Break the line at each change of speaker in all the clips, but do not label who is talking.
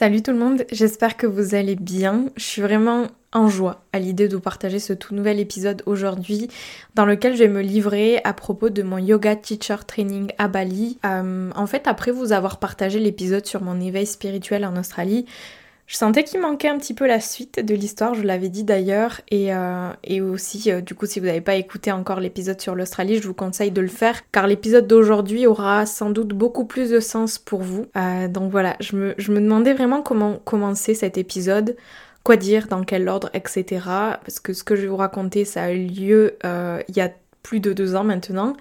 Salut tout le monde, j'espère que vous allez bien. Je suis vraiment en joie à l'idée de vous partager ce tout nouvel épisode aujourd'hui dans lequel je vais me livrer à propos de mon yoga teacher training à Bali. Euh, en fait, après vous avoir partagé l'épisode sur mon éveil spirituel en Australie, je sentais qu'il manquait un petit peu la suite de l'histoire, je l'avais dit d'ailleurs, et, euh, aussi, euh, du coup, si vous n'avez pas écouté encore l'épisode sur l'Australie, je vous conseille de le faire, car l'épisode d'aujourd'hui aura sans doute beaucoup plus de sens pour vous. Euh, donc voilà, je me, je me demandais vraiment comment commencer cet épisode quoi dire, dans quel ordre, etc. Parce que ce que je vais vous raconter, ça a eu lieu il y a plus de deux ans maintenant.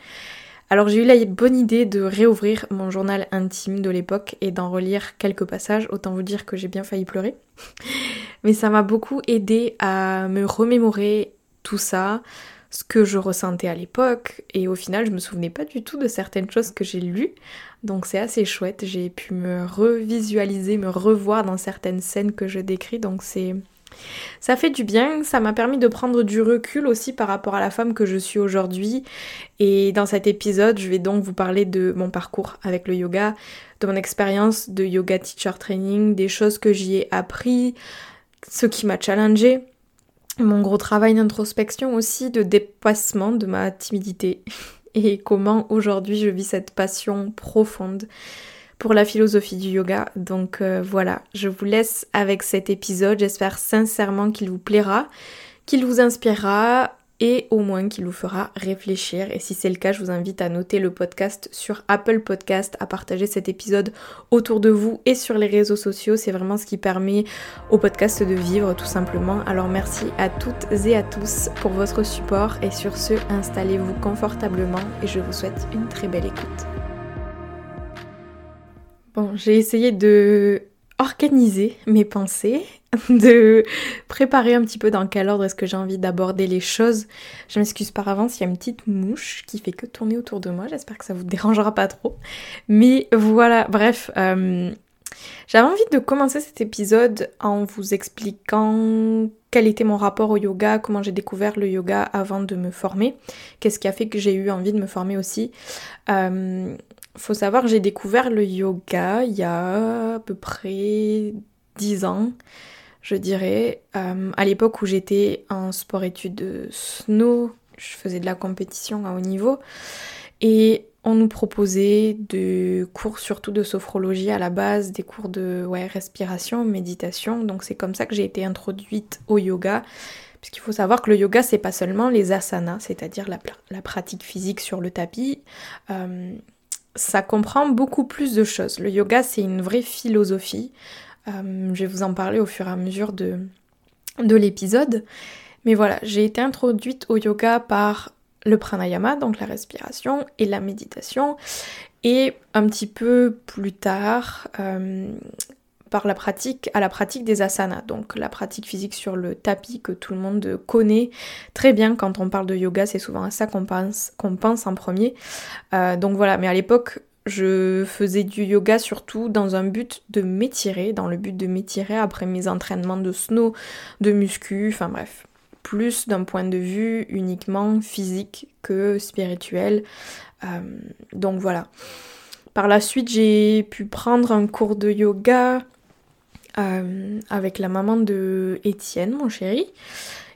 Alors j'ai eu la bonne idée de réouvrir mon journal intime de l'époque et d'en relire quelques passages, autant vous dire que j'ai bien failli pleurer. Mais ça m'a beaucoup aidé à me remémorer tout ça, ce que je ressentais à l'époque, et au final je me souvenais pas du tout de certaines choses que j'ai lues, donc c'est assez chouette, j'ai pu me revisualiser, me revoir dans certaines scènes que je décris, donc c'est ça fait du bien, ça m'a permis de prendre du recul aussi par rapport à la femme que je suis aujourd'hui. Et dans cet épisode, je vais donc vous parler de mon parcours avec le yoga, de mon expérience de yoga teacher training, des choses que j'y ai appris, ce qui m'a challengé, mon gros travail d'introspection aussi, de dépassement de ma timidité et comment aujourd'hui je vis cette passion profonde pour la philosophie du yoga. Donc euh, voilà, je vous laisse avec cet épisode. J'espère sincèrement qu'il vous plaira, qu'il vous inspirera et au moins qu'il vous fera réfléchir. Et si c'est le cas, je vous invite à noter le podcast sur Apple Podcast, à partager cet épisode autour de vous et sur les réseaux sociaux. C'est vraiment ce qui permet au podcast de vivre tout simplement. Alors merci à toutes et à tous pour votre support et sur ce, installez-vous confortablement et je vous souhaite une très belle écoute. J'ai essayé de organiser mes pensées, de préparer un petit peu dans quel ordre est-ce que j'ai envie d'aborder les choses. Je m'excuse par avance, il y a une petite mouche qui fait que tourner autour de moi, j'espère que ça vous dérangera pas trop. Mais voilà, bref, euh, j'avais envie de commencer cet épisode en vous expliquant quel était mon rapport au yoga, comment j'ai découvert le yoga avant de me former, qu'est-ce qui a fait que j'ai eu envie de me former aussi. Euh, faut savoir j'ai découvert le yoga il y a à peu près 10 ans, je dirais. Euh, à l'époque où j'étais en sport-études snow, je faisais de la compétition à haut niveau. Et on nous proposait des cours surtout de sophrologie à la base, des cours de respiration, méditation. Donc c'est comme ça que j'ai été introduite au yoga. Puisqu'il faut savoir que le yoga, c'est pas seulement les asanas, c'est-à-dire la, pratique physique sur le tapis. Euh, ça comprend beaucoup plus de choses. Le yoga, c'est une vraie philosophie. Euh, je vais vous en parler au fur et à mesure de, de l'épisode. Mais voilà, j'ai été introduite au yoga par le pranayama, donc la respiration, et la méditation. Et un petit peu plus tard, euh, par la pratique, à la pratique des asanas, donc la pratique physique sur le tapis que tout le monde connaît très bien quand on parle de yoga, c'est souvent à ça qu'on pense, qu'on pense en premier. Euh, donc voilà, mais à l'époque, je faisais du yoga surtout dans un but de m'étirer, dans le but de m'étirer après mes entraînements de snow, de muscu, enfin bref, plus d'un point de vue uniquement physique que spirituel. Euh, donc voilà. Par la suite, j'ai pu prendre un cours de yoga euh, avec la maman de Étienne, mon chéri.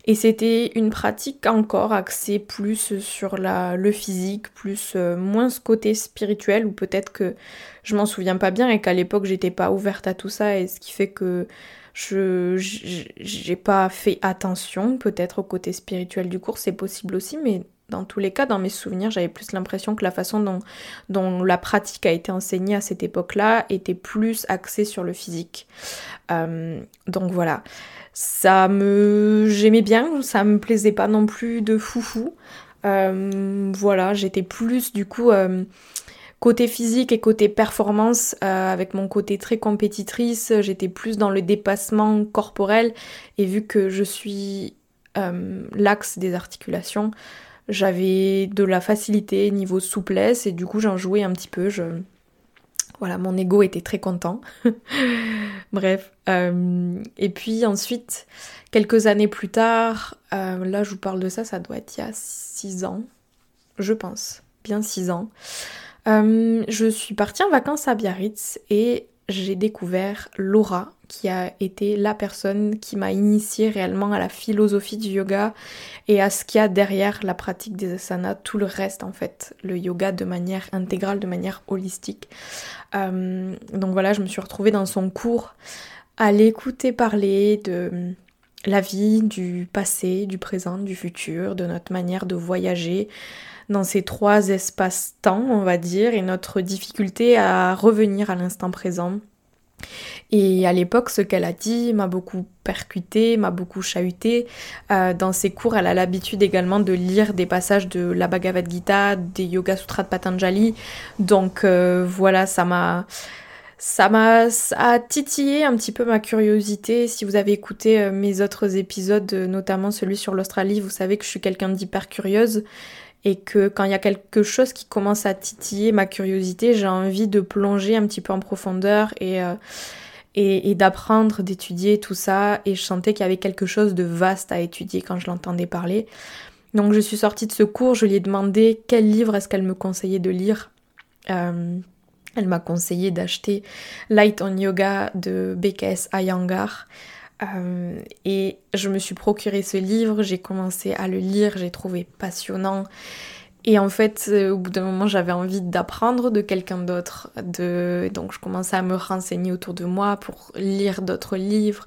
Et c'était une pratique encore axée plus sur la, le physique, plus euh, moins ce côté spirituel, ou peut-être que je m'en souviens pas bien et qu'à l'époque j'étais pas ouverte à tout ça, et ce qui fait que je j'ai pas fait attention peut-être au côté spirituel du cours, c'est possible aussi, mais dans tous les cas, dans mes souvenirs, j'avais plus l'impression que la façon dont, la pratique a été enseignée à cette époque-là était plus axée sur le physique. Euh, donc voilà, ça me, j'aimais bien, ça me plaisait pas non plus de foufou. Euh, voilà, j'étais plus du coup euh, côté physique et côté performance, avec mon côté très compétitrice, j'étais plus dans le dépassement corporel. Et vu que je suis l'axe des articulations, j'avais de la facilité niveau souplesse et du coup j'en jouais un petit peu. Voilà, mon ego était très content. Bref. Euh, et puis ensuite, quelques années plus tard, euh, là je vous parle de ça, ça doit être il y a 6 ans, je pense, bien 6 ans. Euh, je suis partie en vacances à Biarritz et j'ai découvert Laura, qui a été la personne qui m'a initiée réellement à la philosophie du yoga et à ce qu'il y a derrière la pratique des asanas, tout le reste en fait, le yoga de manière intégrale, de manière holistique. Euh, donc voilà, je me suis retrouvée dans son cours à l'écouter parler de la vie, du passé, du présent, du futur, de notre manière de voyager dans ces trois espaces-temps, on va dire, et notre difficulté à revenir à l'instant présent et à l'époque, ce qu'elle a dit m'a beaucoup percuté, m'a beaucoup chahuté. Euh, dans ses cours, elle a l'habitude également de lire des passages de la Bhagavad Gita, des Yoga Sutras de Patanjali. Donc euh, voilà, ça m'a ça m'a titillé un petit peu ma curiosité. Si vous avez écouté euh, mes autres épisodes, notamment celui sur l'Australie, vous savez que je suis quelqu'un d'hyper curieuse et que quand il y a quelque chose qui commence à titiller ma curiosité, j'ai envie de plonger un petit peu en profondeur et, euh, et, d'apprendre, d'étudier tout ça. Et je sentais qu'il y avait quelque chose de vaste à étudier quand je l'entendais parler. Donc je suis sortie de ce cours, je lui ai demandé quel livre est-ce qu'elle me conseillait de lire. Euh, elle m'a conseillé d'acheter Light on Yoga de BKS Iyengar. Euh, et je me suis procuré ce livre, j'ai commencé à le lire, j'ai trouvé passionnant. Et en fait, euh, au bout d'un moment, j'avais envie d'apprendre de quelqu'un d'autre. De... Donc, je commençais à me renseigner autour de moi pour lire d'autres livres,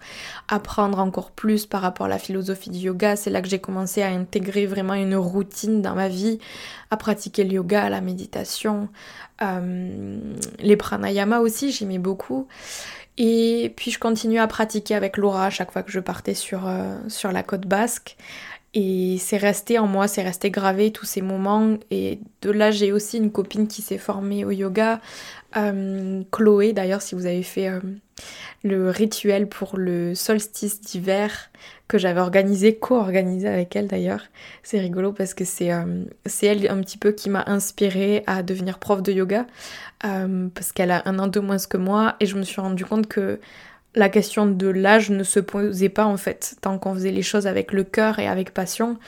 apprendre encore plus par rapport à la philosophie du yoga. C'est là que j'ai commencé à intégrer vraiment une routine dans ma vie, à pratiquer le yoga, la méditation, euh, les pranayama aussi, j'aimais beaucoup. Et puis je continue à pratiquer avec Laura à chaque fois que je partais sur, euh, sur la côte basque. Et c'est resté en moi, c'est resté gravé tous ces moments. Et de là, j'ai aussi une copine qui s'est formée au yoga, euh, Chloé. D'ailleurs, si vous avez fait euh, le rituel pour le solstice d'hiver que j'avais organisé, co-organisé avec elle d'ailleurs, c'est rigolo parce que c'est elle un petit peu qui m'a inspirée à devenir prof de yoga. Euh, parce qu'elle a un an de moins que moi, et je me suis rendu compte que la question de l'âge ne se posait pas en fait, tant qu'on faisait les choses avec le cœur et avec passion.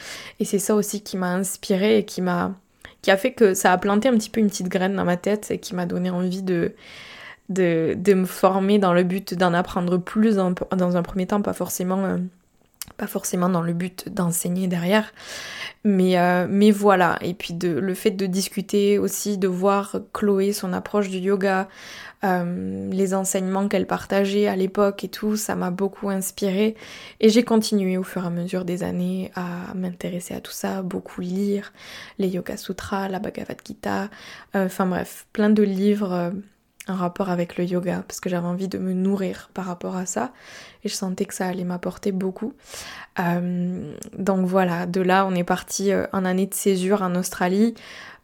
Et c'est ça aussi qui m'a inspirée et qui m'a qui a fait que ça a planté un petit peu une petite graine dans ma tête et qui m'a donné envie de, de, de, me former dans le but d'en apprendre plus dans, dans, un premier temps, pas forcément, euh, pas forcément dans le but d'enseigner derrière. Mais, euh, mais voilà, et puis de, le fait de discuter aussi, de voir Chloé, son approche du yoga, euh, les enseignements qu'elle partageait à l'époque et tout, ça m'a beaucoup inspiré. Et j'ai continué au fur et à mesure des années à m'intéresser à tout ça, beaucoup lire les Yoga Sutras, la Bhagavad Gita, euh, enfin bref, plein de livres un rapport avec le yoga parce que j'avais envie de me nourrir par rapport à ça et je sentais que ça allait m'apporter beaucoup. Euh, donc voilà, de là on est parti euh, en année de césure en Australie.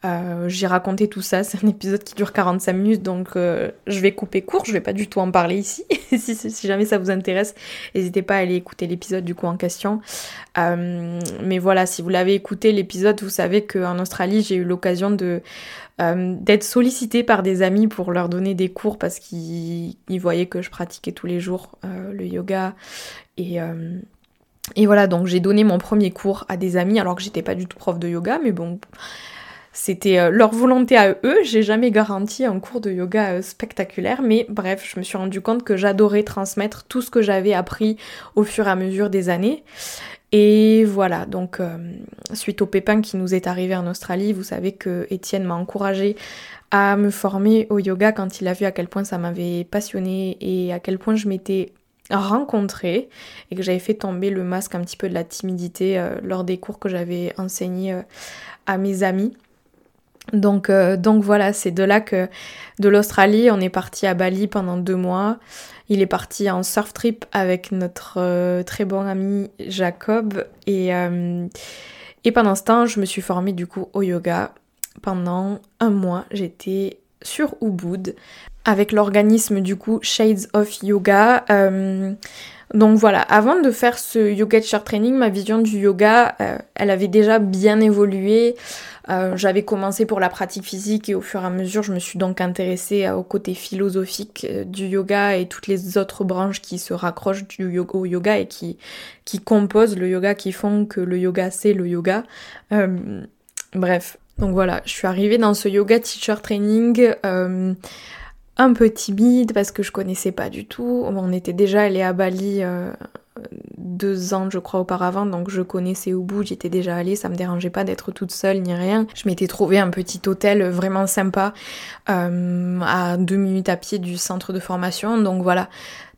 Euh, j'ai raconté tout ça, c'est un épisode qui dure 45 minutes donc je vais couper court, je vais pas du tout en parler ici. si, si, jamais ça vous intéresse, n'hésitez pas à aller écouter l'épisode du coup en question. mais voilà, si vous l'avez écouté l'épisode, vous savez qu'en Australie j'ai eu l'occasion de euh, d'être sollicitée par des amis pour leur donner des cours parce qu'ils voyaient que je pratiquais tous les jours euh, le yoga. Et, euh, et voilà, donc j'ai donné mon premier cours à des amis alors que j'étais pas du tout prof de yoga, mais bon, c'était leur volonté à eux. J'ai jamais garanti un cours de yoga spectaculaire, mais bref, je me suis rendu compte que j'adorais transmettre tout ce que j'avais appris au fur et à mesure des années. Et voilà, donc euh, suite au pépin qui nous est arrivé en Australie, vous savez que Étienne m'a encouragé à me former au yoga quand il a vu à quel point ça m'avait passionné et à quel point je m'étais rencontré et que j'avais fait tomber le masque un petit peu de la timidité lors des cours que j'avais enseignés à mes amis. Donc, donc voilà, c'est de là que de l'Australie, on est parti à Bali pendant deux mois. Il est parti en surf trip avec notre très bon ami Jacob et, et pendant ce temps, je me suis formée du coup au yoga. Pendant un mois, j'étais sur Ubud avec l'organisme du coup Shades of Yoga. Euh, donc voilà, avant de faire ce yoga teacher training, ma vision du yoga, euh, elle avait déjà bien évolué. Euh, j'avais commencé pour la pratique physique et au fur et à mesure, je me suis donc intéressée au côté philosophique du yoga et toutes les autres branches qui se raccrochent du yoga, au yoga et qui composent le yoga, qui font que le yoga c'est le yoga. bref, donc voilà, je suis arrivée dans ce yoga teacher training un peu timide parce que je connaissais pas du tout. On était déjà allé à Bali euh, deux ans je crois auparavant donc je connaissais au bout, j'étais déjà allée, ça me dérangeait pas d'être toute seule ni rien. Je m'étais trouvé un petit hôtel vraiment sympa euh, à deux minutes à pied du centre de formation donc voilà.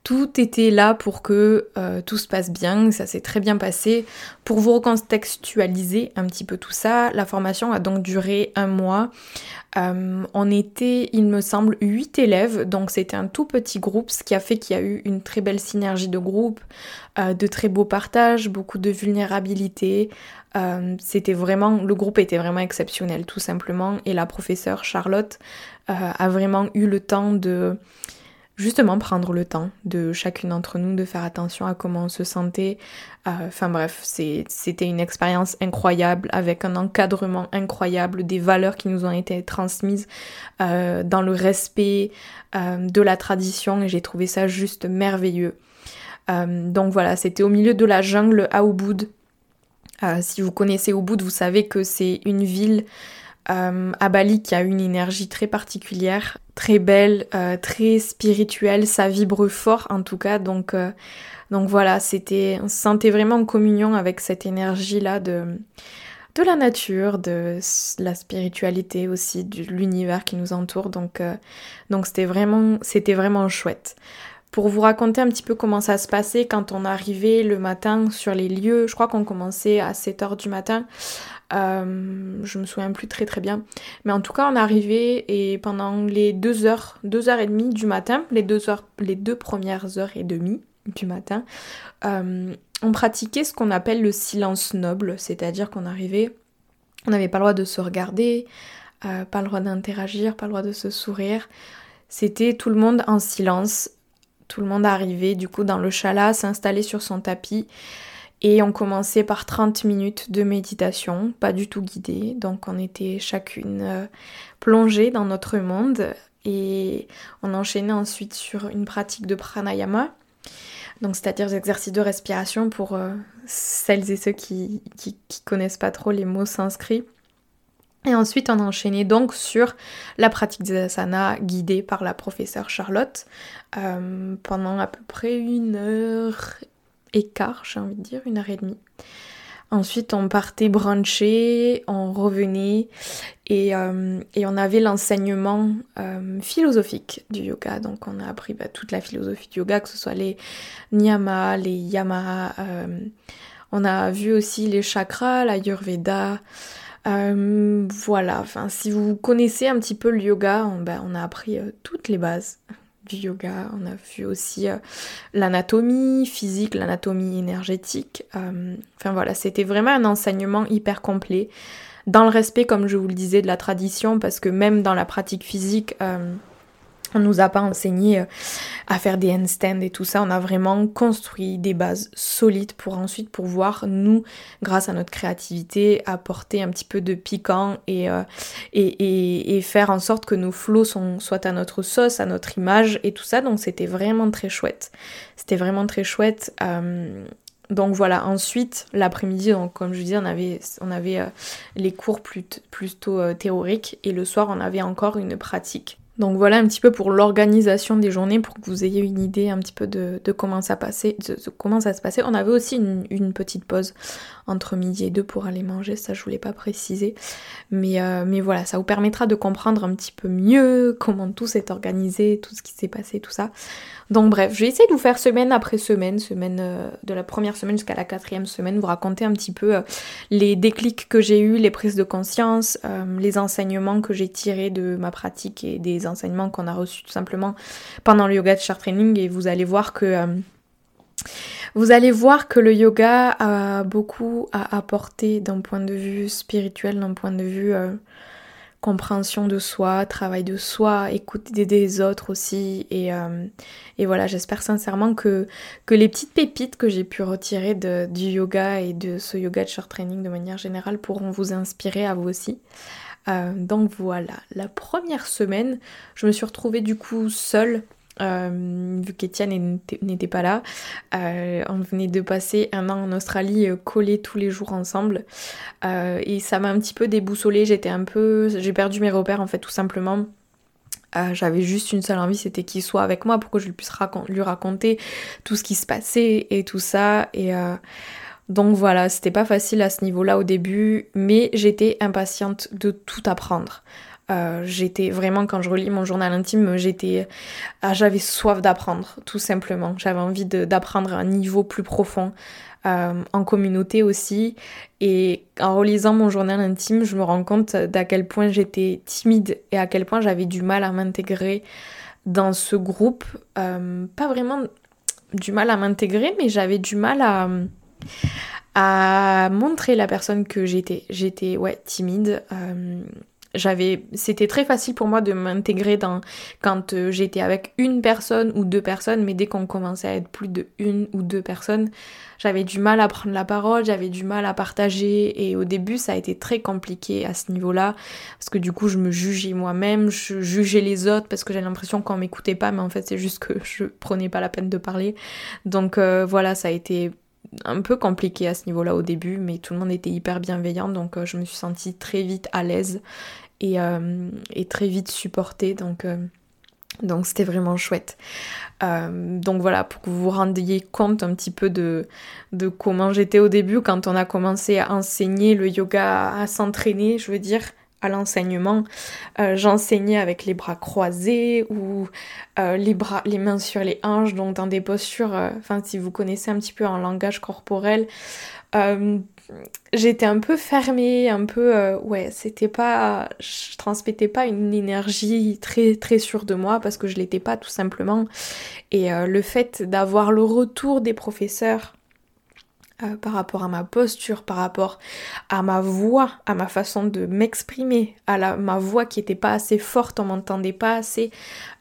Tout était là pour que euh, tout se passe bien, ça s'est très bien passé. Pour vous recontextualiser un petit peu tout ça, la formation a donc duré un mois. Euh, on était, il me semble, 8 élèves, donc c'était un tout petit groupe, ce qui a fait qu'il y a eu une très belle synergie de groupe, euh, de très beaux partages, beaucoup de vulnérabilité. C'était vraiment, le groupe était vraiment exceptionnel, tout simplement, et la professeure Charlotte a vraiment eu le temps de justement prendre le temps de chacune d'entre nous de faire attention à comment on se sentait. Euh, enfin bref, c'était une expérience incroyable avec un encadrement incroyable, des valeurs qui nous ont été transmises euh, dans le respect euh, de la tradition et j'ai trouvé ça juste merveilleux. donc voilà, c'était au milieu de la jungle à Ubud. si vous connaissez Ubud, vous savez que c'est une ville euh, à Bali qui a une énergie très particulière, très belle, euh, très spirituelle, ça vibre fort en tout cas. Donc, euh, donc voilà, c'était, on se sentait vraiment en communion avec cette énergie-là de, de la nature, de la spiritualité aussi, de l'univers qui nous entoure. Donc, donc c'était vraiment, c'était vraiment chouette. Pour vous raconter un petit peu comment ça se passait quand on arrivait le matin sur les lieux, je crois qu'on commençait à 7h du matin. Euh, je me souviens plus très très bien. Mais en tout cas, on est arrivé et pendant les deux heures, deux heures et demie du matin, les deux, heures, les deux premières heures et demie du matin, euh, on pratiquait ce qu'on appelle le silence noble, c'est-à-dire qu'on arrivait, on n'avait pas le droit de se regarder, euh, pas le droit d'interagir, pas le droit de se sourire. C'était tout le monde en silence. Tout le monde arrivait du coup dans le chalat, s'installer sur son tapis et on commençait par 30 minutes de méditation, pas du tout guidée, donc on était chacune euh, plongée dans notre monde. Et on enchaînait ensuite sur une pratique de pranayama, donc c'est-à-dire des de respiration pour euh, celles et ceux qui, qui, connaissent pas trop les mots sanscrits. Et ensuite, on enchaînait donc sur la pratique des asanas guidée par la professeure Charlotte euh, pendant à peu près une heure j'ai envie de dire, une heure et demie. Ensuite, on partait bruncher, on revenait et, euh, on avait l'enseignement euh, philosophique du yoga. Donc, on a appris bah, toute la philosophie du yoga, que ce soit les niyamas, les yamas. Euh, on a vu aussi les chakras, la yurveda. voilà, enfin, si vous connaissez un petit peu le yoga, on, bah, on a appris toutes les bases du yoga, on a vu aussi euh, l'anatomie physique, l'anatomie énergétique. Euh, enfin voilà, c'était vraiment un enseignement hyper complet, dans le respect, comme je vous le disais, de la tradition, parce que même dans la pratique physique, euh, on nous a pas enseigné euh, à faire des handstands et tout ça. On a vraiment construit des bases solides pour ensuite pouvoir nous, grâce à notre créativité, apporter un petit peu de piquant et, euh, et, faire en sorte que nos flots sont, soient à notre sauce, à notre image et tout ça. Donc c'était vraiment très chouette. C'était vraiment très chouette. Euh, donc voilà, ensuite, l'après-midi, comme je disais, on avait, on avait les cours plutôt théoriques et le soir, on avait encore une pratique Donc voilà un petit peu pour l'organisation des journées, pour que vous ayez une idée un petit peu de, comment, ça de, comment se passait. On avait aussi une, petite pause entre midi et deux pour aller manger, ça je voulais pas préciser. Mais, euh, mais voilà, ça vous permettra de comprendre un petit peu mieux comment tout s'est organisé, tout ce qui s'est passé, tout ça. Donc bref, je vais essayer de vous faire semaine après semaine, semaine euh, de la première semaine jusqu'à la quatrième semaine, vous raconter un petit peu euh, les déclics que j'ai eus, les prises de conscience, les enseignements que j'ai tirés de ma pratique et des enseignements qu'on a reçus tout simplement pendant le yoga de chart training et vous allez voir que vous allez voir que le yoga a beaucoup à apporter d'un point de vue spirituel, d'un point de vue compréhension de soi, travail de soi, écoute des, autres aussi. Et, euh, et voilà, j'espère sincèrement que, les petites pépites que j'ai pu retirer du yoga et de ce yoga de short training de manière générale pourront vous inspirer à vous aussi. Euh, donc voilà, la première semaine, je me suis retrouvée du coup seule euh, vu qu'Étienne n'était pas là. Euh, on venait de passer un an en Australie euh, collés tous les jours ensemble. et ça m'a un petit peu déboussolée. J'étais un peu. J'ai perdu mes repères en fait, tout simplement. J'avais juste une seule envie, c'était qu'il soit avec moi pour que je puisse lui raconter tout ce qui se passait et tout ça. Et donc voilà, c'était pas facile à ce niveau-là au début, mais j'étais impatiente de tout apprendre. Euh, j'étais vraiment, quand je relis mon journal intime, j'étais, ah, j'avais soif d'apprendre, tout simplement. J'avais envie d'apprendre à un niveau plus profond, euh, en communauté aussi. Et en relisant mon journal intime, je me rends compte d'à quel point j'étais timide et à quel point j'avais du mal à m'intégrer dans ce groupe. Euh, pas vraiment du mal à m'intégrer, mais j'avais du mal à à montrer la personne que j'étais. J'étais ouais timide c'était très facile pour moi de m'intégrer dans quand euh, j'étais avec une personne ou deux personnes mais dès qu'on commençait à être plus de une ou deux personnes j'avais du mal à prendre la parole j'avais du mal à partager. Et au début ça a été très compliqué à ce niveau là parce que du coup je me jugeais moi-même je jugeais les autres parce que j'avais l'impression qu'on m'écoutait pas mais en fait c'est juste que je prenais pas la peine de parler. Donc euh, voilà ça a été un peu compliqué à ce niveau-là au début, mais tout le monde était hyper bienveillant, donc euh, je me suis sentie très vite à l'aise euh, et, très vite supporté Donc, euh, donc c'était vraiment chouette. Euh, donc voilà, pour que vous vous rendiez compte un petit peu de, de comment j'étais au début quand on a commencé à enseigner le yoga, à s'entraîner, je veux dire, à l'enseignement. J'enseignais avec les bras croisés ou les bras, les mains sur les hanches, donc dans des postures, enfin si vous connaissez un petit peu en langage corporel, j'étais un peu fermée, un peu euh, ouais, c'était pas je transmettais pas une énergie très très sûre de moi parce que je l'étais pas tout simplement et euh, le fait d'avoir le retour des professeurs euh, par rapport à ma posture, par rapport à ma voix, à ma façon de m'exprimer, à la, ma voix qui était pas assez forte, on m'entendait pas assez.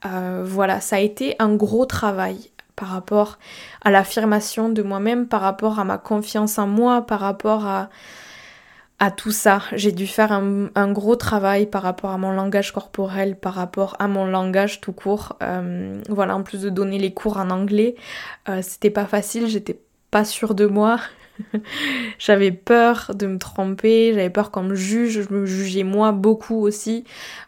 voilà, ça a été un gros travail par rapport à l'affirmation de moi-même, par rapport à ma confiance en moi, par rapport à, à tout ça. J'ai dû faire un, gros travail par rapport à mon langage corporel, par rapport à mon langage tout court. Euh, voilà, en plus de donner les cours en anglais, euh, c'était pas facile, j'étais pas sûre de moi. j'avais peur de me tromper, j'avais peur qu'on me juge, je me jugeais moi beaucoup aussi.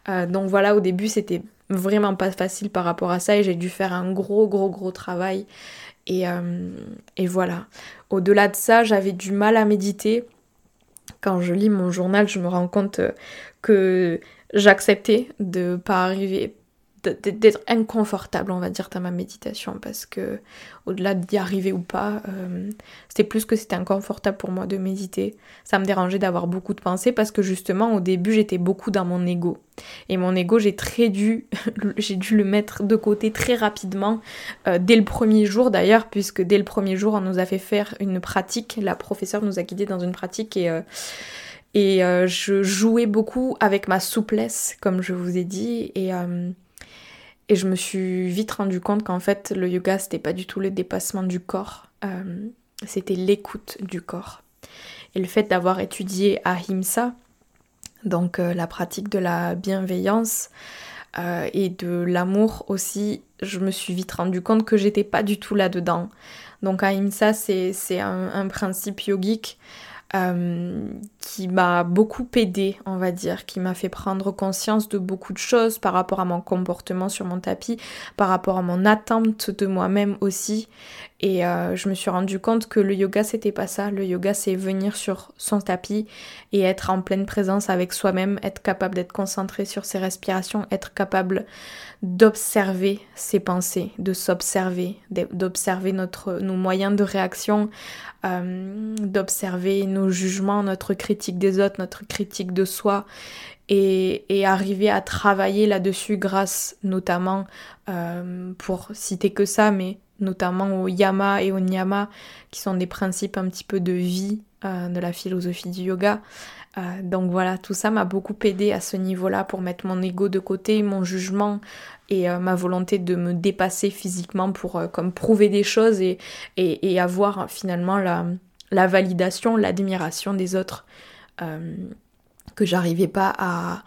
Euh, donc voilà, au début c'était vraiment pas facile par rapport à ça et j'ai dû faire un gros gros gros travail. Et, euh, et voilà. Au-delà de ça, j'avais du mal à méditer. Quand je lis mon journal, je me rends compte que j'acceptais de pas arriver d'être inconfortable, on va dire, dans ma méditation, parce que au-delà d'y arriver ou pas, euh, c'était plus que c'était inconfortable pour moi de méditer. Ça me dérangeait d'avoir beaucoup de pensées parce que justement au début j'étais beaucoup dans mon ego. Et mon ego j'ai très dû, j'ai dû le mettre de côté très rapidement, euh, dès le premier jour d'ailleurs, puisque dès le premier jour on nous a fait faire une pratique, la professeure nous a guidés dans une pratique et euh, et je jouais beaucoup avec ma souplesse, comme je vous ai dit, et et je me suis vite rendu compte qu'en fait, le yoga, c'était pas du tout le dépassement du corps, euh, c'était l'écoute du corps. Et le fait d'avoir étudié Ahimsa, donc euh, la pratique de la bienveillance euh, et de l'amour aussi, je me suis vite rendu compte que j'étais pas du tout là-dedans. Donc Ahimsa, c'est un, un, principe yogique euh, qui m'a beaucoup aidé, on va dire, qui m'a fait prendre conscience de beaucoup de choses par rapport à mon comportement sur mon tapis, par rapport à mon attente de moi-même aussi. Et euh, je me suis rendu compte que le yoga, c'était pas ça. Le yoga, c'est venir sur son tapis et être en pleine présence avec soi-même, être capable d'être concentré sur ses respirations, être capable d'observer ses pensées, de s'observer, d'observer notre, nos moyens de réaction, euh, d'observer nos jugements, notre critique des autres, notre critique de soi, et, arriver à travailler là-dessus grâce notamment, euh, pour citer que ça, mais notamment au yama et au niyama, qui sont des principes un petit peu de vie euh, de la philosophie du yoga. Donc voilà, tout ça m'a beaucoup aidé à ce niveau-là pour mettre mon ego de côté, mon jugement, et euh, ma volonté de me dépasser physiquement pour euh, comme prouver des choses et, et, avoir finalement la, validation, l'admiration des autres euh, que j'arrivais pas à,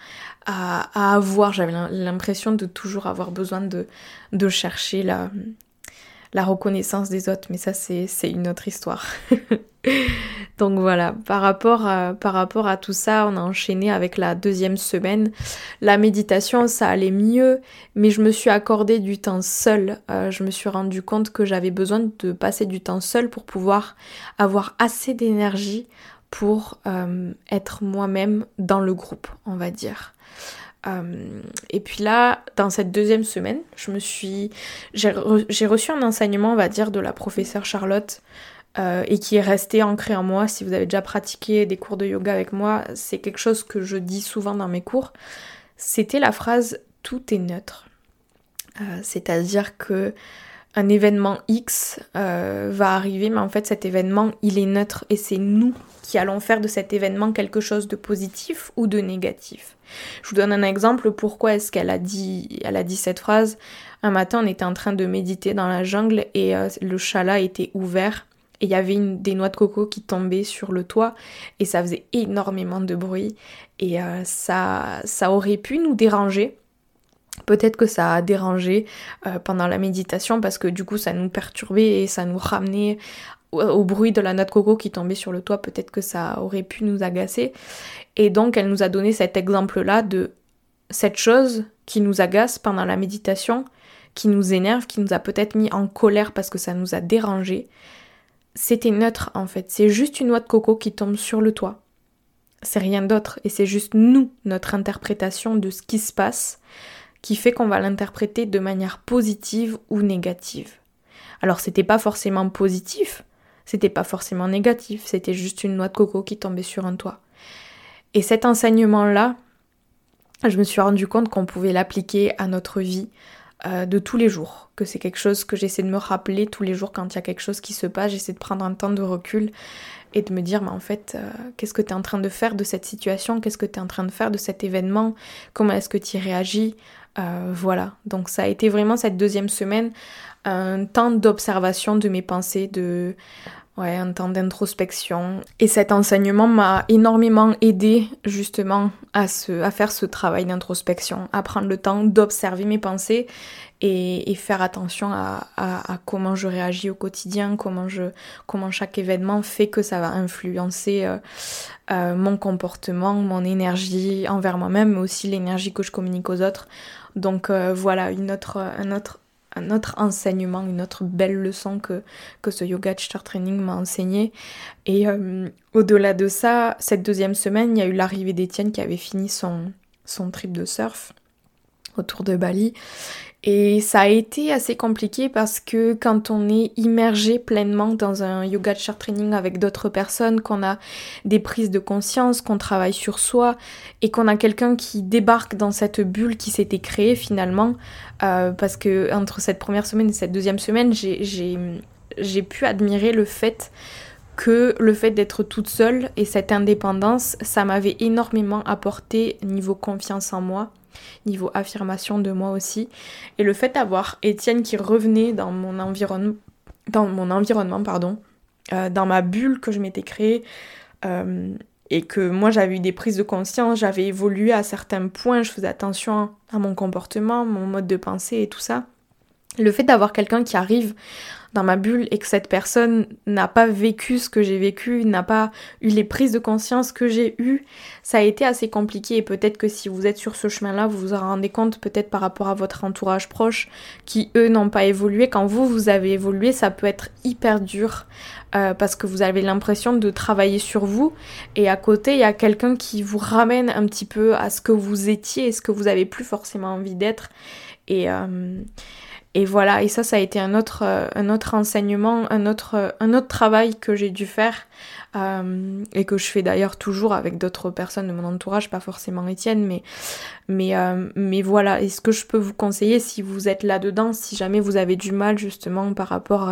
avoir. J'avais l'impression de toujours avoir besoin de, de chercher la, la reconnaissance des autres, mais ça c'est une autre histoire. Donc voilà, par rapport, à, tout ça, on a enchaîné avec la deuxième semaine. La méditation, ça allait mieux, mais je me suis accordé du temps seul. Euh, je me suis rendu compte que j'avais besoin de passer du temps seul pour pouvoir avoir assez d'énergie pour euh, être moi-même dans le groupe, on va dire. Euh, et puis là, dans cette deuxième semaine, je me suis, j'ai reçu un enseignement, on va dire, de la professeure Charlotte, euh, et qui est resté ancré en moi. Si vous avez déjà pratiqué des cours de yoga avec moi, c'est quelque chose que je dis souvent dans mes cours. C'était la phrase tout est neutre. Euh, c'est-à-dire que un événement X va arriver, mais en fait cet événement il est neutre et c'est nous qui allons faire de cet événement quelque chose de positif ou de négatif. Je vous donne un exemple. Pourquoi est-ce qu'elle a dit, elle a dit cette phrase? Un matin, on était en train de méditer dans la jungle et euh, le chalat était ouvert et il y avait des noix de coco qui tombaient sur le toit et ça faisait énormément de bruit et euh, ça, ça aurait pu nous déranger. Peut-être que ça a dérangé euh, pendant la méditation parce que du coup ça nous perturbait et ça nous ramenait au bruit de la noix de coco qui tombait sur le toit, peut-être que ça aurait pu nous agacer. Et donc elle nous a donné cet exemple-là de cette chose qui nous agace pendant la méditation, qui nous énerve, qui nous a peut-être mis en colère parce que ça nous a dérangé. C'était neutre en fait, c'est juste une noix de coco qui tombe sur le toit. C'est rien d'autre et c'est juste nous, notre interprétation de ce qui se passe, qui fait qu'on va l'interpréter de manière positive ou négative. Alors c'était pas forcément positif, c'était pas forcément négatif, c'était juste une noix de coco qui tombait sur un toit. Et cet enseignement-là, je me suis rendu compte qu'on pouvait l'appliquer à notre vie euh, de tous les jours, que c'est quelque chose que j'essaie de me rappeler tous les jours quand il y a quelque chose qui se passe, j'essaie de prendre un temps de recul et de me dire, mais en fait, euh, qu'est-ce que tu es en train de faire de cette situation, qu'est-ce que tu es en train de faire de cet événement, comment est-ce que tu réagis, euh, voilà, donc ça a été vraiment cette deuxième semaine un temps d'observation de mes pensées, de ouais, un temps d'introspection. Et cet enseignement m'a énormément aidé justement à, ce, à faire ce travail d'introspection, à prendre le temps d'observer mes pensées et, faire attention à, comment je réagis au quotidien, comment, je, comment chaque événement fait que ça va influencer euh, euh, mon comportement, mon énergie envers moi-même, mais aussi l'énergie que je communique aux autres. Donc euh, voilà, une autre, un autre un autre enseignement, une autre belle leçon que, ce yoga teacher training m'a enseigné. Et euh, au-delà de ça, cette deuxième semaine, il y a eu l'arrivée d'Étienne qui avait fini son, son trip de surf autour de Bali. Et ça a été assez compliqué parce que quand on est immergé pleinement dans un yoga chair training avec d'autres personnes, qu'on a des prises de conscience, qu'on travaille sur soi et qu'on a quelqu'un qui débarque dans cette bulle qui s'était créée finalement, euh, parce que entre cette première semaine et cette deuxième semaine, j'ai pu admirer le fait que le fait d'être toute seule et cette indépendance, ça m'avait énormément apporté niveau confiance en moi niveau affirmation de moi aussi. Et le fait d'avoir Étienne qui revenait dans mon environnement, dans mon environnement, pardon, euh, dans ma bulle que je m'étais créée, euh, et que moi j'avais eu des prises de conscience, j'avais évolué à certains points, je faisais attention à mon comportement, mon mode de pensée et tout ça. Le fait d'avoir quelqu'un qui arrive dans ma bulle et que cette personne n'a pas vécu ce que j'ai vécu, n'a pas eu les prises de conscience que j'ai eues, ça a été assez compliqué et peut-être que si vous êtes sur ce chemin-là, vous vous en rendez compte peut-être par rapport à votre entourage proche qui eux n'ont pas évolué. Quand vous, vous avez évolué, ça peut être hyper dur euh, parce que vous avez l'impression de travailler sur vous et à côté, il y a quelqu'un qui vous ramène un petit peu à ce que vous étiez et ce que vous avez plus forcément envie d'être. Et, euh, et voilà, et ça, ça a été un autre, euh, un autre enseignement, un autre, euh, un autre travail que j'ai dû faire euh, et que je fais d'ailleurs toujours avec d'autres personnes de mon entourage, pas forcément Étienne, mais, mais, mais voilà. Et ce que je peux vous conseiller si vous êtes là-dedans, si jamais vous avez du mal justement par rapport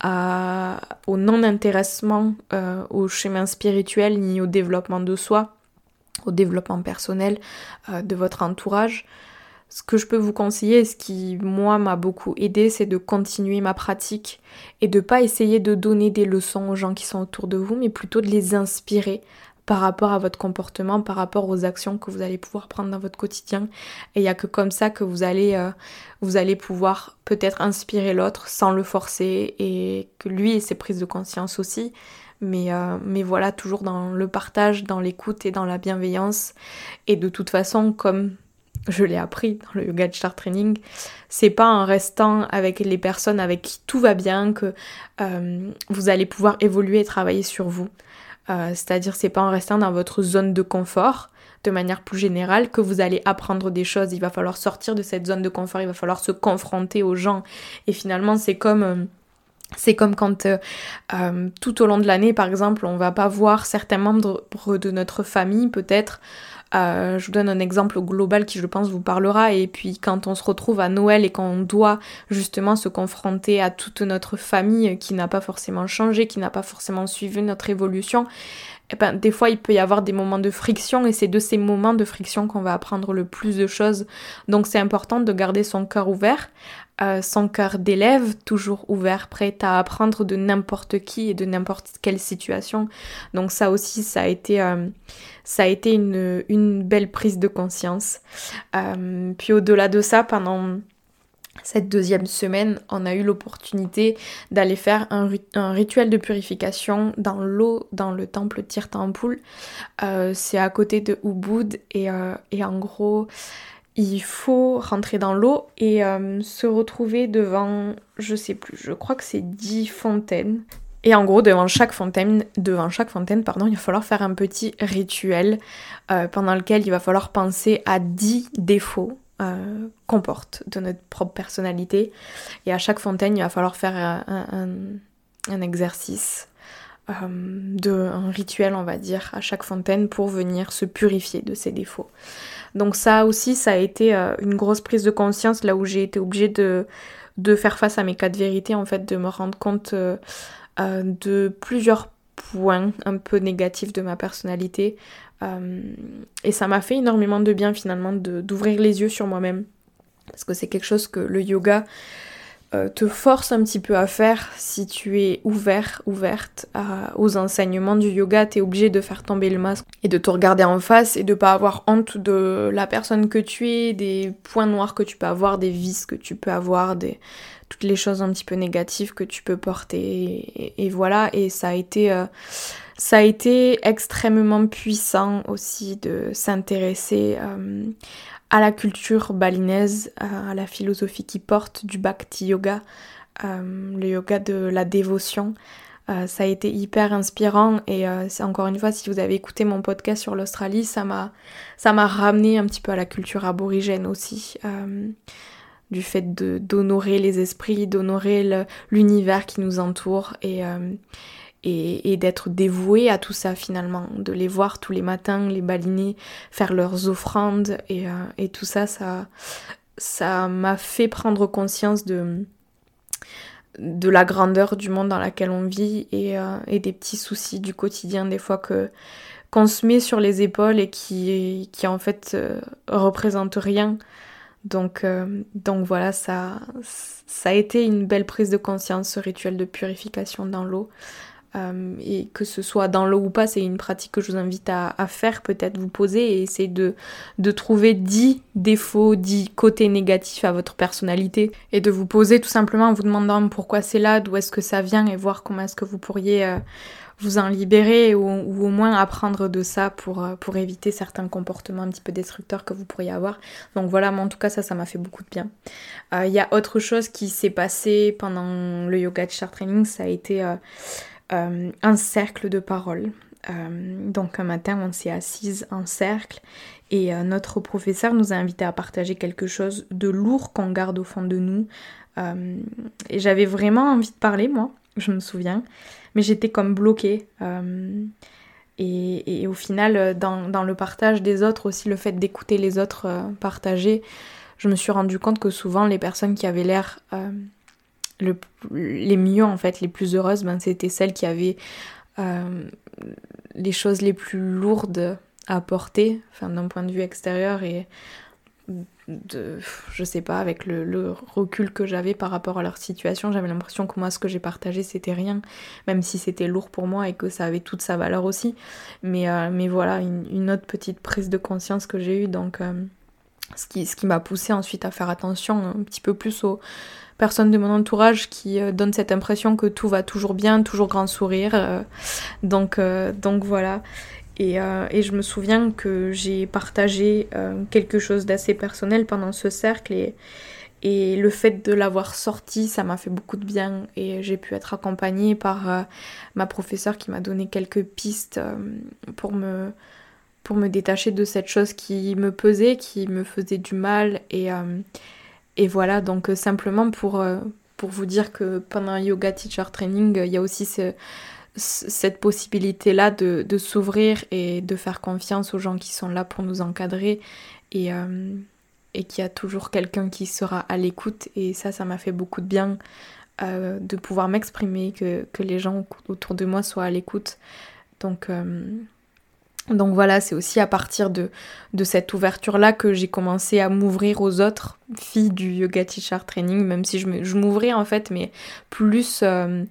à, au non-intéressement au chemin spirituel ni au développement de soi, au développement personnel de votre entourage, ce que je peux vous conseiller, ce qui moi m'a beaucoup aidé, c'est de continuer ma pratique et de pas essayer de donner des leçons aux gens qui sont autour de vous, mais plutôt de les inspirer par rapport à votre comportement, par rapport aux actions que vous allez pouvoir prendre dans votre quotidien. Et il n'y a que comme ça que vous allez, euh, vous allez pouvoir peut-être inspirer l'autre sans le forcer et que lui ait ses prises de conscience aussi. Mais, euh, mais voilà, toujours dans le partage, dans l'écoute et dans la bienveillance. Et de toute façon, comme je l'ai appris dans le yoga Star Training, c'est pas en restant avec les personnes avec qui tout va bien que euh, vous allez pouvoir évoluer et travailler sur vous. Euh, c'est-à-dire c'est pas en restant dans votre zone de confort de manière plus générale que vous allez apprendre des choses. Il va falloir sortir de cette zone de confort, il va falloir se confronter aux gens. Et finalement c'est comme... Euh, c'est comme quand tout au long de l'année, par exemple, on va pas voir certains membres de notre famille, peut-être, euh, je vous donne un exemple global qui je pense vous parlera et puis quand on se retrouve à Noël et qu'on doit justement se confronter à toute notre famille qui n'a pas forcément changé, qui n'a pas forcément suivi notre évolution, eh ben, des fois il peut y avoir des moments de friction et c'est de ces moments de friction qu'on va apprendre le plus de choses. Donc c'est important de garder son cœur ouvert euh, son cœur d'élève toujours ouvert, prêt à apprendre de n'importe qui et de n'importe quelle situation. Donc ça aussi, ça a été, euh, ça a été une, belle prise de conscience. Euh, puis au-delà de ça, pendant cette deuxième semaine, on a eu l'opportunité d'aller faire un, rituel de purification dans l'eau dans le temple Tirtampul. C'est à côté de Ubud et, et en gros il faut rentrer dans l'eau et euh, se retrouver devant, je sais plus, je crois que c'est 10 fontaines. Et en gros, devant chaque fontaine, devant chaque fontaine, pardon, il va falloir faire un petit rituel euh, pendant lequel il va falloir penser à 10 défauts euh, qu'on porte de notre propre personnalité. Et à chaque fontaine, il va falloir faire un, un exercice de un rituel, on va dire, à chaque fontaine pour venir se purifier de ses défauts. Donc ça aussi, ça a été euh, une grosse prise de conscience là où j'ai été obligée de, de faire face à mes cas de vérité, en fait, de me rendre compte euh, euh, de plusieurs points un peu négatifs de ma personnalité. et ça m'a fait énormément de bien finalement d'ouvrir les yeux sur moi-même. Parce que c'est quelque chose que le yoga euh, te force un petit peu à faire si tu es ouvert, ouverte aux enseignements du yoga, tu es obligé de faire tomber le masque et de te regarder en face et de pas avoir honte de la personne que tu es, des points noirs que tu peux avoir, des vices que tu peux avoir, des les choses un petit peu négatives que tu peux porter et, voilà et ça a été euh, ça a été extrêmement puissant aussi de s'intéresser euh, à la culture balinaise, à la philosophie qui porte du bhakti yoga, euh, le yoga de la dévotion. Euh, ça a été hyper inspirant et euh, encore une fois si vous avez écouté mon podcast sur l'Australie, ça m'a ramené un petit peu à la culture aborigène aussi du fait d'honorer les esprits, d'honorer l'univers qui nous entoure et et, d'être dévoué à tout ça finalement, de les voir tous les matins, les baliner, faire leurs offrandes et, euh, tout ça, ça ça m'a fait prendre conscience de de la grandeur du monde dans lequel on vit et, euh, et, des petits soucis du quotidien des fois que qu'on se met sur les épaules et qui, qui en fait euh, représentent rien. Donc, donc voilà, ça, ça a été une belle prise de conscience, ce rituel de purification dans l'eau. Euh, et que ce soit dans l'eau ou pas, c'est une pratique que je vous invite à, faire, peut-être vous poser et essayer de, de trouver 10 défauts, 10 côtés négatifs à votre personnalité et de vous poser tout simplement en vous demandant pourquoi c'est là, d'où est-ce que ça vient et voir comment est-ce que vous pourriez euh, vous en libérer ou, au moins apprendre de ça pour, euh, pour éviter certains comportements un petit peu destructeurs que vous pourriez avoir. Donc voilà, moi en tout cas ça, ça m'a fait beaucoup de bien. Il y a autre chose qui s'est passé pendant le yoga de chart training, ça a été euh, un cercle de parole. Euh, donc un matin, on s'est assise en cercle et euh, notre professeur nous a invités à partager quelque chose de lourd qu'on garde au fond de nous. et j'avais vraiment envie de parler, moi, je me souviens, mais j'étais comme bloquée. Et, au final, dans, dans, le partage des autres, aussi le fait d'écouter les autres partager, je me suis rendu compte que souvent les personnes qui avaient l'air les mieux en fait, les plus heureuses, ben, c'était celles qui avaient euh, les choses les plus lourdes à porter, enfin d'un point de vue extérieur et de, je sais pas, avec le, recul que j'avais par rapport à leur situation, j'avais l'impression que moi ce que j'ai partagé c'était rien, même si c'était lourd pour moi et que ça avait toute sa valeur aussi. Mais, euh, voilà, une, autre petite prise de conscience que j'ai eue, donc euh, ce qui, ce qui m'a poussé ensuite à faire attention un petit peu plus aux personne de mon entourage qui euh, donne cette impression que tout va toujours bien, toujours grand sourire. Euh. donc, euh, donc voilà. Et, je me souviens que j'ai partagé quelque chose d'assez personnel pendant ce cercle et, et le fait de l'avoir sorti, ça m'a fait beaucoup de bien et j'ai pu être accompagnée par ma professeure qui m'a donné quelques pistes pour me pour me détacher de cette chose qui me pesait, qui me faisait du mal et, et voilà, donc euh, simplement pour, euh, pour vous dire que pendant un yoga teacher training, il y a aussi cette possibilité-là de, s'ouvrir et de faire confiance aux gens qui sont là pour nous encadrer et, euh, et qu'il y a toujours quelqu'un qui sera à l'écoute. Et ça, ça m'a fait beaucoup de bien de pouvoir m'exprimer, que, que, les gens autour de moi soient à l'écoute. Donc, donc voilà, c'est aussi à partir de, de cette ouverture-là que j'ai commencé à m'ouvrir aux autres filles du yoga teacher training, même si je m'ouvrais en fait, mais plus euh,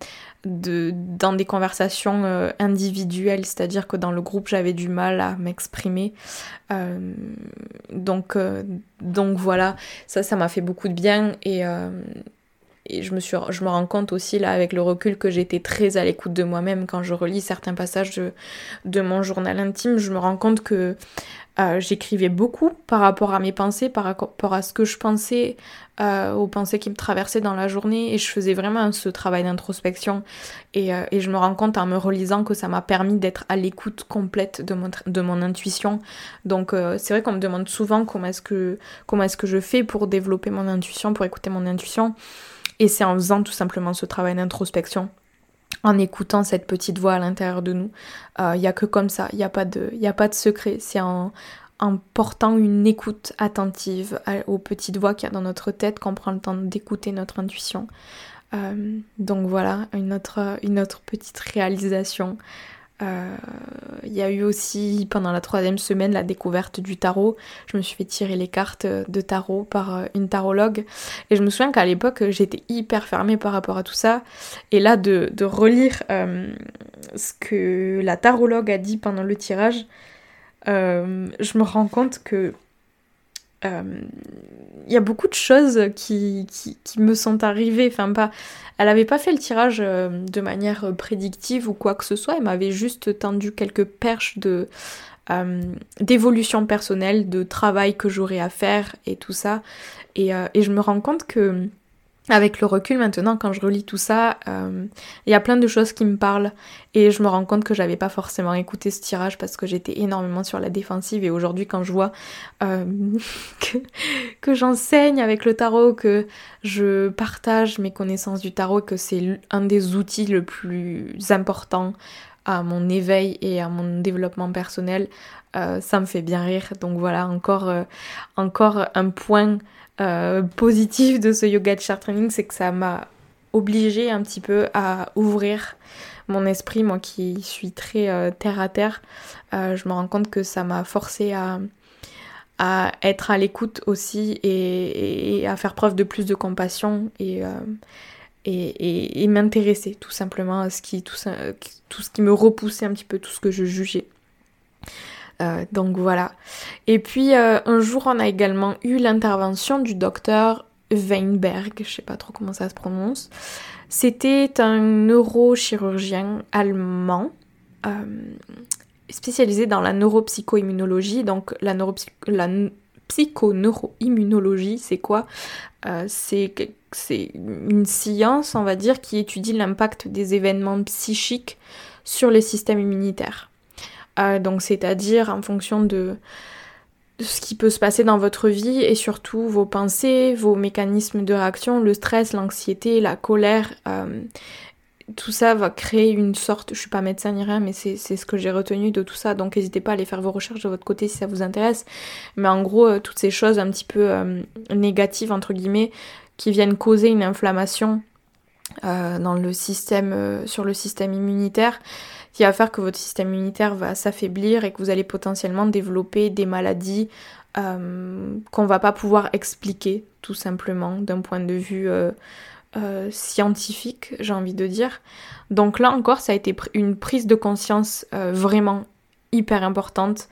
de, dans des conversations euh, individuelles, c'est-à-dire que dans le groupe j'avais du mal à m'exprimer. Euh, donc, donc voilà, ça, ça m'a fait beaucoup de bien et et je me, suis, je me rends compte aussi là avec le recul que j'étais très à l'écoute de moi-même quand je relis certains passages de, de, mon journal intime. Je me rends compte que euh, j'écrivais beaucoup par rapport à mes pensées, par rapport à ce que je pensais, euh, aux pensées qui me traversaient dans la journée. Et je faisais vraiment ce travail d'introspection. Et, euh, et, je me rends compte en me relisant que ça m'a permis d'être à l'écoute complète de mon, de mon intuition. Donc c'est vrai qu'on me demande souvent comment est-ce que, comment est-ce que je fais pour développer mon intuition, pour écouter mon intuition. Et c'est en faisant tout simplement ce travail d'introspection, en écoutant cette petite voix à l'intérieur de nous. Il euh, n'y a que comme ça, il n'y a, pas de, a pas de secret. C'est en, en, portant une écoute attentive aux petites voix qu'il y a dans notre tête qu'on prend le temps d'écouter notre intuition. Euh, donc voilà, une autre, une autre petite réalisation euh, il y a eu aussi pendant la troisième semaine la découverte du tarot. Je me suis fait tirer les cartes de tarot par euh, une tarologue. Et je me souviens qu'à l'époque j'étais hyper fermée par rapport à tout ça. Et là de, relire euh, ce que la tarologue a dit pendant le tirage, je me rends compte que y a beaucoup de choses qui, qui, me sont arrivées. Enfin, pas. Elle avait pas fait le tirage euh, de manière prédictive ou quoi que ce soit. Elle m'avait juste tendu quelques perches de euh, d'évolution personnelle, de travail que j'aurais à faire et tout ça. Et, euh, et je me rends compte que avec le recul maintenant, quand je relis tout ça, euh, il y a plein de choses qui me parlent et je me rends compte que j'avais pas forcément écouté ce tirage parce que j'étais énormément sur la défensive et aujourd'hui quand je vois euh, que, que j'enseigne avec le tarot, que je partage mes connaissances du tarot, que c'est un des outils le plus important à mon éveil et à mon développement personnel, euh, ça me fait bien rire. Donc voilà, encore, encore un point euh, positif de ce yoga de chart training, c'est que ça m'a obligé un petit peu à ouvrir mon esprit, moi qui suis très euh, terre à terre. Euh, je me rends compte que ça m'a forcé à, être à l'écoute aussi et, à faire preuve de plus de compassion et, et, m'intéresser tout simplement à ce qui, tout, ce qui me repoussait un petit peu, tout ce que je jugeais. Euh, donc voilà. Et puis euh, un jour, on a également eu l'intervention du docteur Weinberg, je sais pas trop comment ça se prononce. C'était un neurochirurgien allemand euh, spécialisé dans la neuropsychoimmunologie. Donc la, neuropsy la psychoneuroimmunologie, c'est quoi? C'est une science, on va dire, qui étudie l'impact des événements psychiques sur le système immunitaire. Euh, donc c'est-à-dire en fonction de, ce qui peut se passer dans votre vie et surtout vos pensées, vos mécanismes de réaction, le stress, l'anxiété, la colère. Euh, tout ça va créer une sorte, je suis pas médecin ni rien, mais c'est ce que j'ai retenu de tout ça, donc n'hésitez pas à aller faire vos recherches de votre côté si ça vous intéresse. Mais en gros, euh, toutes ces choses un petit peu négatives, entre guillemets, qui viennent causer une inflammation dans le système, sur le système immunitaire, qui va faire que votre système immunitaire va s'affaiblir et que vous allez potentiellement développer des maladies euh, qu'on va pas pouvoir expliquer tout simplement d'un point de vue euh, euh, scientifique, j'ai envie de dire. Donc là encore, ça a été une prise de conscience vraiment hyper importante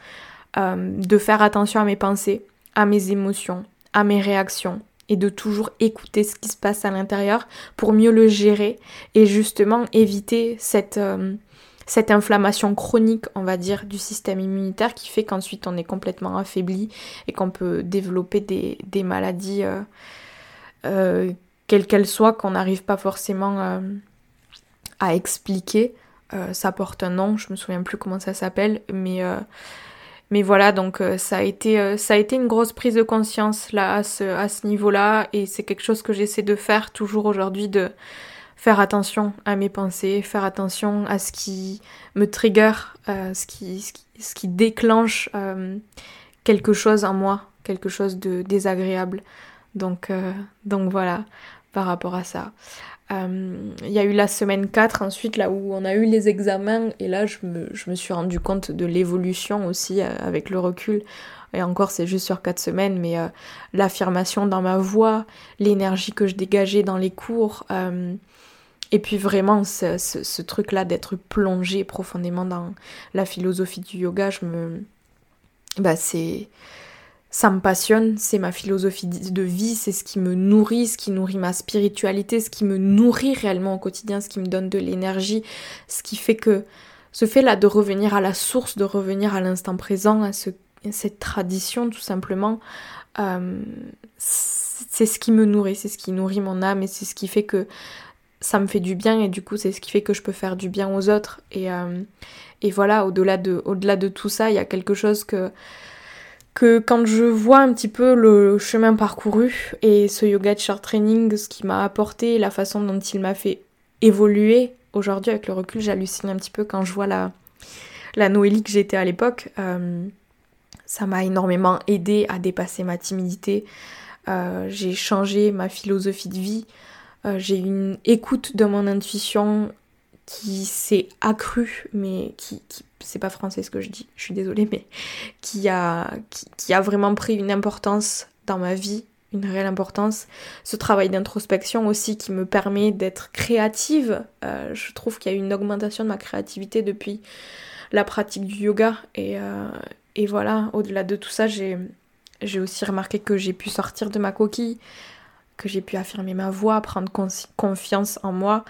de faire attention à mes pensées, à mes émotions, à mes réactions, et de toujours écouter ce qui se passe à l'intérieur pour mieux le gérer et justement éviter cette, cette inflammation chronique, on va dire, du système immunitaire qui fait qu'ensuite on est complètement affaibli et qu'on peut développer des, maladies, euh, euh, quelles qu'elles soient, qu'on n'arrive pas forcément euh, à expliquer. ça porte un nom, je me souviens plus comment ça s'appelle, mais, voilà, donc ça, a été, ça a été une grosse prise de conscience là à ce, à ce niveau-là, et c'est quelque chose que j'essaie de faire toujours aujourd'hui de faire attention à mes pensées, faire attention à ce qui me trigger, euh, ce, qui, ce, qui, déclenche euh, quelque chose en moi, quelque chose de désagréable. Donc, euh, donc voilà, par rapport à ça. Il y a eu la semaine 4 ensuite, là où on a eu les examens, et là je me, je me suis rendu compte de l'évolution aussi avec le recul. Et encore, c'est juste sur 4 semaines, mais l'affirmation dans ma voix, l'énergie que je dégageais dans les cours, et puis vraiment, ce, truc-là d'être plongé profondément dans la philosophie du yoga, je me... Bah c'est... Ça me passionne, c'est ma philosophie de vie, c'est ce qui me nourrit, ce qui nourrit ma spiritualité, ce qui me nourrit réellement au quotidien, ce qui me donne de l'énergie, ce qui fait que ce fait-là de revenir à la source, de revenir à l'instant présent, à, ce, cette tradition tout simplement, euh, c'est ce qui me nourrit, c'est ce qui nourrit mon âme et c'est ce qui fait que ça me fait du bien et du coup c'est ce qui fait que je peux faire du bien aux autres et, euh, voilà au-delà de, au-delà de tout ça il y a quelque chose que que quand je vois un petit peu le chemin parcouru et ce yoga de short training, ce qui m'a apporté, la façon dont il m'a fait évoluer, aujourd'hui avec le recul j'hallucine un petit peu quand je vois la, la Noélie que j'étais à l'époque. Euh, ça m'a énormément aidé à dépasser ma timidité. Euh, j'ai changé ma philosophie de vie. Euh, j'ai une écoute de mon intuition qui s'est accrue, mais qui, c'est pas français ce que je dis, je suis désolée, mais qui a, qui, a vraiment pris une importance dans ma vie, une réelle importance. Ce travail d'introspection aussi qui me permet d'être créative. Euh, je trouve qu'il y a eu une augmentation de ma créativité depuis la pratique du yoga. Et, euh, et voilà, au-delà de tout ça, j'ai, j'ai aussi remarqué que j'ai pu sortir de ma coquille, que j'ai pu affirmer ma voix, prendre confiance en moi.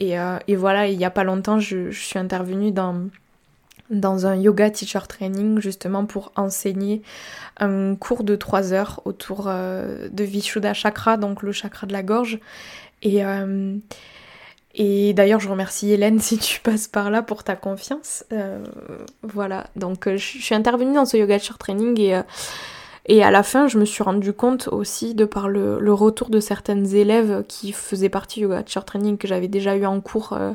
Et, euh, voilà, il n'y a pas longtemps, je, suis intervenue dans, dans un yoga teacher training justement pour enseigner un cours de 3 heures autour euh, de Vishuddha Chakra, donc le chakra de la gorge. Et, euh, et d'ailleurs, je remercie Hélène si tu passes par là pour ta confiance. voilà, donc je suis intervenue dans ce yoga teacher training et et à la fin, je me suis rendu compte aussi, de par le, retour de certaines élèves qui faisaient partie du Yoga Teacher Training que j'avais déjà eu en cours euh,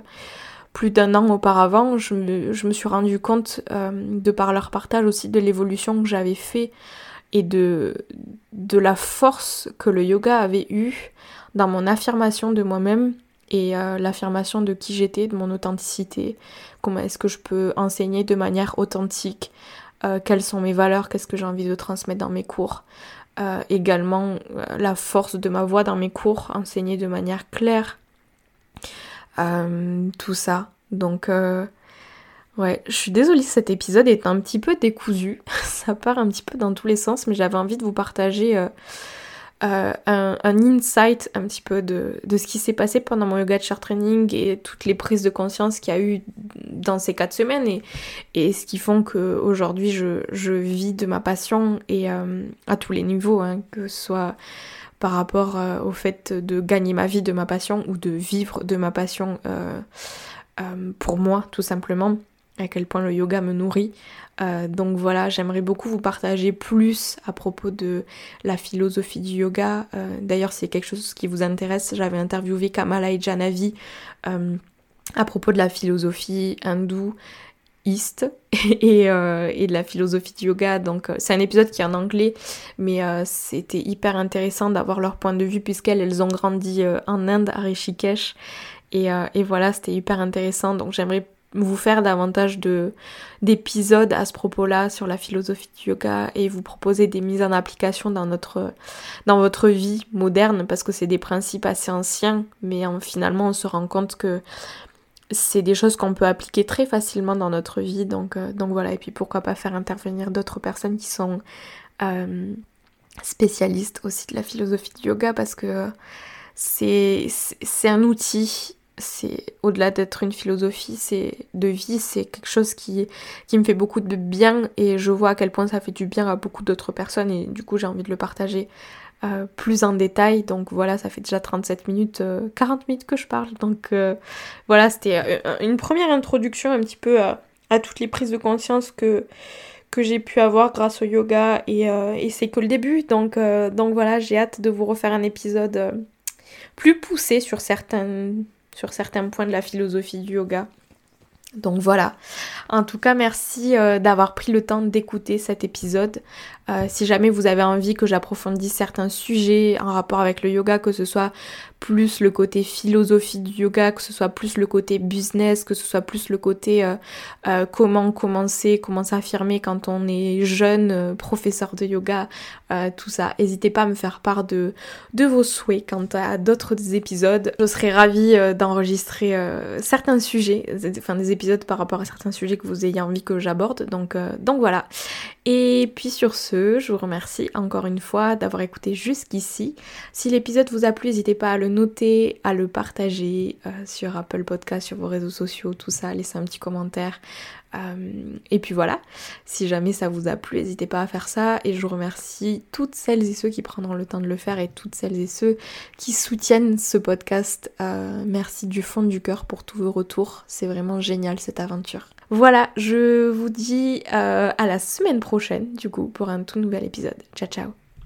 plus d'un an auparavant, je me, suis rendu compte, euh, de par leur partage aussi, de l'évolution que j'avais fait et de, de la force que le yoga avait eue dans mon affirmation de moi-même et euh, l'affirmation de qui j'étais, de mon authenticité, comment est-ce que je peux enseigner de manière authentique, euh, quelles sont mes valeurs, qu'est-ce que j'ai envie de transmettre dans mes cours. Euh, également euh, la force de ma voix dans mes cours, enseigner de manière claire, tout ça. Donc ouais, je suis désolée, cet épisode est un petit peu décousu. ça part un petit peu dans tous les sens, mais j'avais envie de vous partager un, insight un petit peu de, ce qui s'est passé pendant mon yoga chart training et toutes les prises de conscience qu'il y a eu dans ces quatre semaines et, et ce qui font qu'aujourd'hui je, je vis de ma passion et euh, à tous les niveaux, hein, que ce soit par rapport euh, au fait de gagner ma vie de ma passion ou de vivre de ma passion pour moi tout simplement à quel point le yoga me nourrit. Euh, donc voilà, j'aimerais beaucoup vous partager plus à propos de la philosophie du yoga. Euh, d'ailleurs, c'est quelque chose qui vous intéresse, j'avais interviewé Kamala Janavi euh, à propos de la philosophie hindoue et, et, de la philosophie du yoga. Donc c'est un épisode qui est en anglais, mais c'était hyper intéressant d'avoir leur point de vue puisqu'elles elles ont grandi en Inde, à Rishikesh. Et, et voilà, c'était hyper intéressant. Donc j'aimerais vous faire davantage de d'épisodes à ce propos-là sur la philosophie du yoga et vous proposer des mises en application dans notre dans votre vie moderne parce que c'est des principes assez anciens mais finalement on se rend compte que c'est des choses qu'on peut appliquer très facilement dans notre vie. Donc euh, donc voilà. Et puis pourquoi pas faire intervenir d'autres personnes qui sont euh, spécialistes aussi de la philosophie du yoga parce que c'est un outil c'est au-delà d'être une philosophie, c'est de vie, c'est quelque chose qui, me fait beaucoup de bien et je vois à quel point ça fait du bien à beaucoup d'autres personnes et du coup j'ai envie de le partager euh, plus en détail. Donc voilà, ça fait déjà 37 minutes, 40 euh, minutes que je parle. Donc euh, voilà, c'était une première introduction un petit peu à, toutes les prises de conscience que, j'ai pu avoir grâce au yoga et, et c'est que le début. Donc, donc voilà, j'ai hâte de vous refaire un épisode plus poussé sur certaines sur certains points de la philosophie du yoga. Donc voilà. En tout cas, merci euh, d'avoir pris le temps d'écouter cet épisode. Euh, si jamais vous avez envie que j'approfondisse certains sujets en rapport avec le yoga, que ce soit plus le côté philosophie du yoga, que ce soit plus le côté business, que ce soit plus le côté euh, euh, comment commencer, comment s'affirmer quand on est jeune euh, professeur de yoga, tout ça. N'hésitez pas à me faire part de, de vos souhaits quant à d'autres épisodes. Je serais ravie d'enregistrer certains sujets, enfin des épisodes par rapport à certains sujets que vous ayez envie que j'aborde. Donc, donc voilà. Et puis sur ce, je vous remercie encore une fois d'avoir écouté jusqu'ici. Si l'épisode vous a plu, n'hésitez pas à le noter, à le partager euh, sur Apple Podcast, sur vos réseaux sociaux, tout ça, laisser un petit commentaire. Euh, et puis voilà, si jamais ça vous a plu, n'hésitez pas à faire ça. Et je remercie toutes celles et ceux qui prendront le temps de le faire et toutes celles et ceux qui soutiennent ce podcast. Euh, merci du fond du cœur pour tous vos retours. C'est vraiment génial cette aventure. Voilà, je vous dis euh, à la semaine prochaine, du coup, pour un tout nouvel épisode. Ciao, ciao